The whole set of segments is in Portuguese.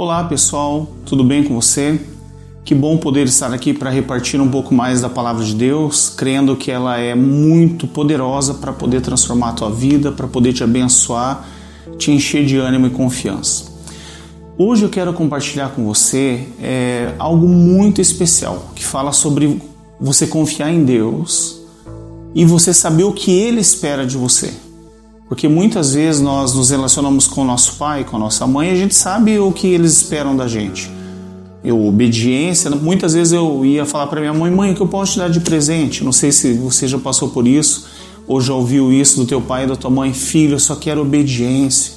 Olá pessoal, tudo bem com você? Que bom poder estar aqui para repartir um pouco mais da palavra de Deus, crendo que ela é muito poderosa para poder transformar a tua vida, para poder te abençoar, te encher de ânimo e confiança. Hoje eu quero compartilhar com você é, algo muito especial que fala sobre você confiar em Deus e você saber o que Ele espera de você. Porque muitas vezes nós nos relacionamos com nosso pai, com nossa mãe, e a gente sabe o que eles esperam da gente. Eu, obediência, muitas vezes eu ia falar para minha mãe, mãe, o que eu posso te dar de presente? Não sei se você já passou por isso, ou já ouviu isso do teu pai e da tua mãe, filho, eu só quero obediência,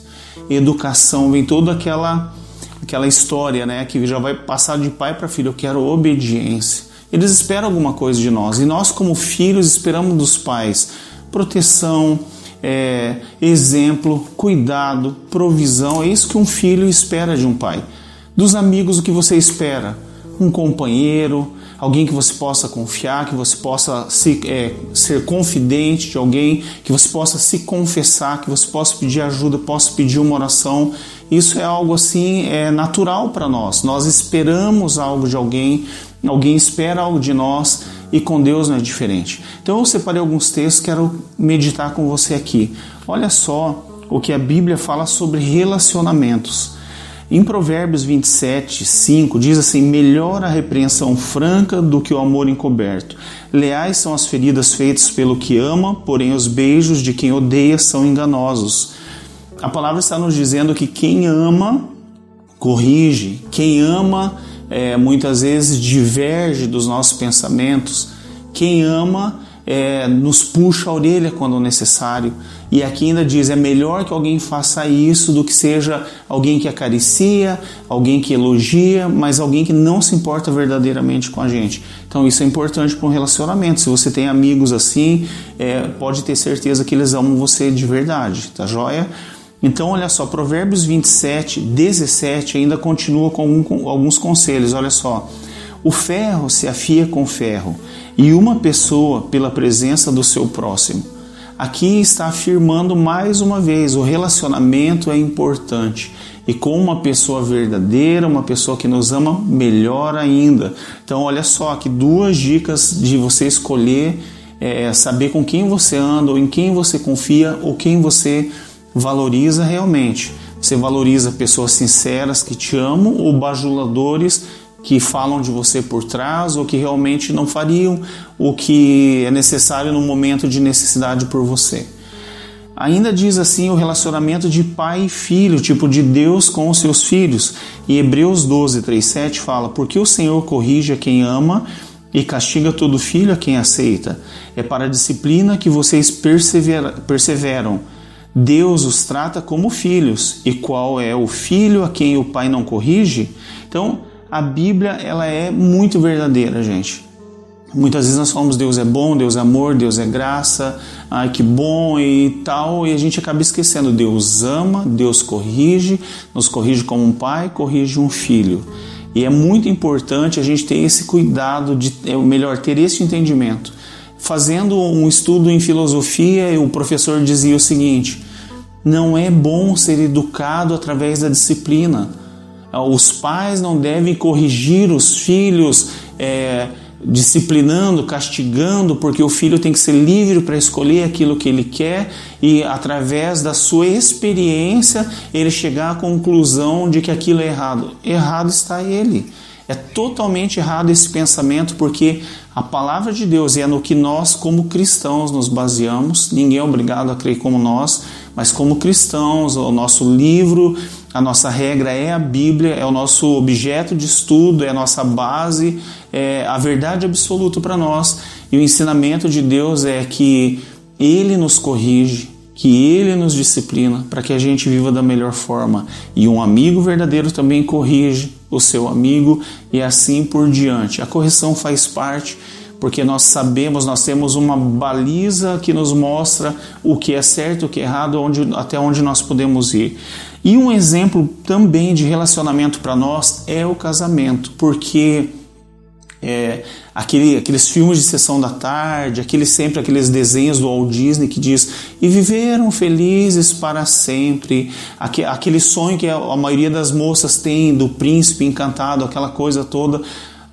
educação, vem toda aquela aquela história, né, que já vai passar de pai para filho, eu quero obediência. Eles esperam alguma coisa de nós, e nós como filhos esperamos dos pais proteção, é, exemplo, cuidado, provisão. É isso que um filho espera de um pai. Dos amigos, o que você espera? Um companheiro, alguém que você possa confiar, que você possa se, é, ser confidente de alguém, que você possa se confessar, que você possa pedir ajuda, possa pedir uma oração. Isso é algo assim é natural para nós. Nós esperamos algo de alguém, alguém espera algo de nós e com Deus não é diferente. Então eu separei alguns textos, quero meditar com você aqui. Olha só o que a Bíblia fala sobre relacionamentos. Em Provérbios 27, 5 diz assim: Melhor a repreensão franca do que o amor encoberto. Leais são as feridas feitas pelo que ama, porém os beijos de quem odeia são enganosos. A palavra está nos dizendo que quem ama corrige, quem ama é, muitas vezes diverge dos nossos pensamentos. Quem ama é, nos puxa a orelha quando necessário. E aqui ainda diz: é melhor que alguém faça isso do que seja alguém que acaricia, alguém que elogia, mas alguém que não se importa verdadeiramente com a gente. Então, isso é importante para um relacionamento. Se você tem amigos assim, é, pode ter certeza que eles amam você de verdade, tá joia? Então, olha só, Provérbios 27, 17 ainda continua com, algum, com alguns conselhos. Olha só. O ferro se afia com ferro, e uma pessoa pela presença do seu próximo. Aqui está afirmando mais uma vez: o relacionamento é importante. E com uma pessoa verdadeira, uma pessoa que nos ama, melhor ainda. Então, olha só, aqui duas dicas de você escolher, é, saber com quem você anda, ou em quem você confia, ou quem você valoriza realmente. Você valoriza pessoas sinceras que te amam ou bajuladores que falam de você por trás ou que realmente não fariam o que é necessário no momento de necessidade por você. Ainda diz assim o relacionamento de pai e filho, tipo de Deus com os seus filhos. E Hebreus 12, 3, 7 fala: Porque o Senhor corrige a quem ama e castiga todo filho a quem aceita. É para a disciplina que vocês perseveram. Deus os trata como filhos. E qual é o filho a quem o pai não corrige? Então, a Bíblia ela é muito verdadeira, gente. Muitas vezes nós falamos Deus é bom, Deus é amor, Deus é graça, ai que bom e tal, e a gente acaba esquecendo. Deus ama, Deus corrige, nos corrige como um pai, corrige um filho. E é muito importante a gente ter esse cuidado, de, é melhor, ter esse entendimento. Fazendo um estudo em filosofia, o professor dizia o seguinte: não é bom ser educado através da disciplina. Os pais não devem corrigir os filhos é, disciplinando, castigando, porque o filho tem que ser livre para escolher aquilo que ele quer e, através da sua experiência, ele chegar à conclusão de que aquilo é errado. Errado está ele. É totalmente errado esse pensamento porque a palavra de Deus é no que nós, como cristãos, nos baseamos. Ninguém é obrigado a crer como nós, mas como cristãos, o nosso livro, a nossa regra é a Bíblia, é o nosso objeto de estudo, é a nossa base, é a verdade absoluta para nós. E o ensinamento de Deus é que Ele nos corrige, que Ele nos disciplina para que a gente viva da melhor forma. E um amigo verdadeiro também corrige o seu amigo e assim por diante. A correção faz parte porque nós sabemos, nós temos uma baliza que nos mostra o que é certo, o que é errado, onde, até onde nós podemos ir. E um exemplo também de relacionamento para nós é o casamento, porque é, aquele, aqueles filmes de sessão da tarde, aqueles sempre aqueles desenhos do Walt Disney que diz e viveram felizes para sempre, aquele sonho que a maioria das moças tem do príncipe encantado, aquela coisa toda.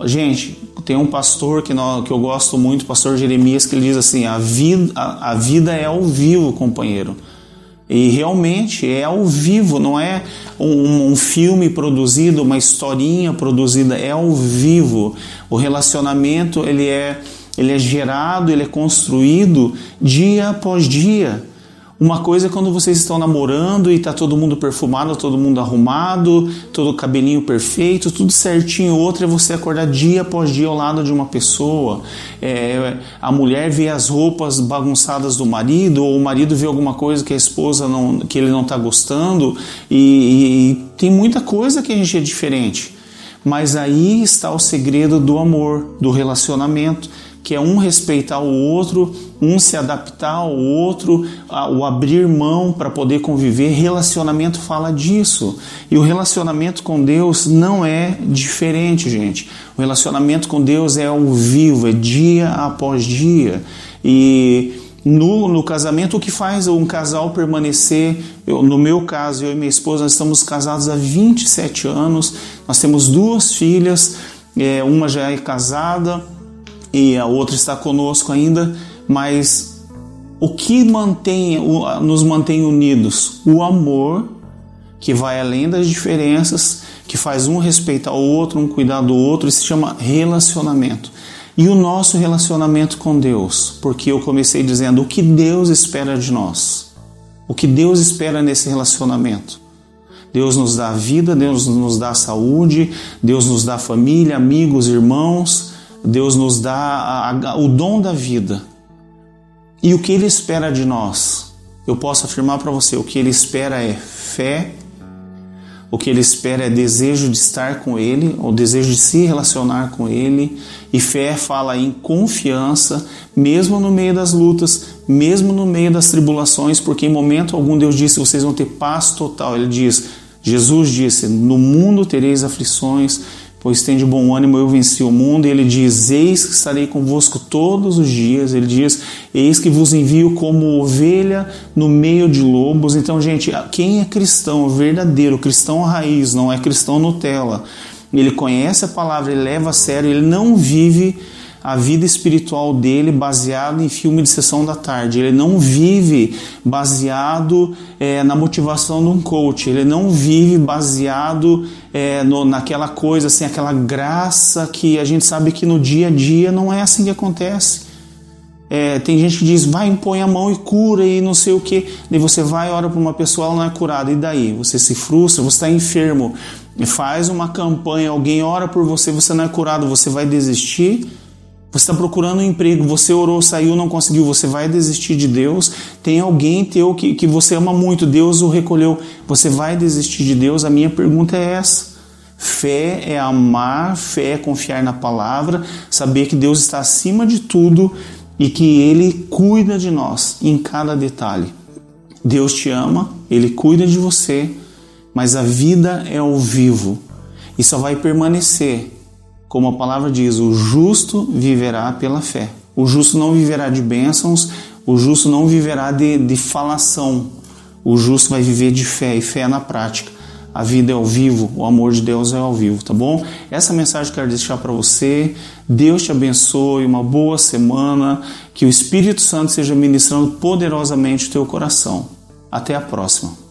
Gente, tem um pastor que, nós, que eu gosto muito, o pastor Jeremias, que ele diz assim: a vida, a, a vida é ao vivo, companheiro. E realmente é ao vivo, não é um, um, filme produzido, uma historinha produzida, é ao vivo. O relacionamento ele é, ele é gerado, ele é construído dia após dia. Uma coisa é quando vocês estão namorando e tá todo mundo perfumado, todo mundo arrumado, todo cabelinho perfeito, tudo certinho. Outra é você acordar dia após dia ao lado de uma pessoa. É, a mulher vê as roupas bagunçadas do marido, ou o marido vê alguma coisa que a esposa não, que ele não está gostando. E, e tem muita coisa que a gente é diferente. Mas aí está o segredo do amor, do relacionamento que é um respeitar o outro, um se adaptar ao outro, o abrir mão para poder conviver. Relacionamento fala disso. E o relacionamento com Deus não é diferente, gente. O relacionamento com Deus é ao vivo, é dia após dia. E no, no casamento, o que faz um casal permanecer? Eu, no meu caso, eu e minha esposa, nós estamos casados há 27 anos, nós temos duas filhas, é, uma já é casada e a outra está conosco ainda, mas o que mantém, nos mantém unidos? O amor, que vai além das diferenças, que faz um respeitar o outro, um cuidar do outro, isso se chama relacionamento. E o nosso relacionamento com Deus, porque eu comecei dizendo o que Deus espera de nós, o que Deus espera nesse relacionamento. Deus nos dá vida, Deus nos dá saúde, Deus nos dá família, amigos, irmãos, Deus nos dá a, a, o dom da vida. E o que Ele espera de nós? Eu posso afirmar para você: o que Ele espera é fé, o que Ele espera é desejo de estar com Ele, o desejo de se relacionar com Ele. E fé fala em confiança, mesmo no meio das lutas, mesmo no meio das tribulações, porque em momento algum Deus disse: vocês vão ter paz total. Ele diz: Jesus disse: no mundo tereis aflições pois tem de bom ânimo, eu venci o mundo. E ele diz: Eis que estarei convosco todos os dias. Ele diz: Eis que vos envio como ovelha no meio de lobos. Então, gente, quem é cristão verdadeiro, cristão raiz, não é cristão Nutella, ele conhece a palavra, ele leva a sério, ele não vive a vida espiritual dele baseado em filme de sessão da tarde. Ele não vive baseado é, na motivação de um coach. Ele não vive baseado é, no, naquela coisa, assim, aquela graça que a gente sabe que no dia a dia não é assim que acontece. É, tem gente que diz, vai, impõe a mão e cura e não sei o que. Daí você vai, ora para uma pessoa, ela não é curada. E daí? Você se frustra, você está enfermo. Faz uma campanha, alguém ora por você, você não é curado, você vai desistir você está procurando um emprego, você orou, saiu, não conseguiu, você vai desistir de Deus. Tem alguém teu que, que você ama muito, Deus o recolheu, você vai desistir de Deus? A minha pergunta é essa. Fé é amar, fé é confiar na palavra, saber que Deus está acima de tudo e que Ele cuida de nós em cada detalhe. Deus te ama, Ele cuida de você, mas a vida é ao vivo e só vai permanecer como a palavra diz, o justo viverá pela fé. O justo não viverá de bênçãos, o justo não viverá de, de falação. O justo vai viver de fé e fé na prática. A vida é ao vivo, o amor de Deus é ao vivo, tá bom? Essa mensagem eu quero deixar para você. Deus te abençoe, uma boa semana, que o Espírito Santo seja ministrando poderosamente o teu coração. Até a próxima.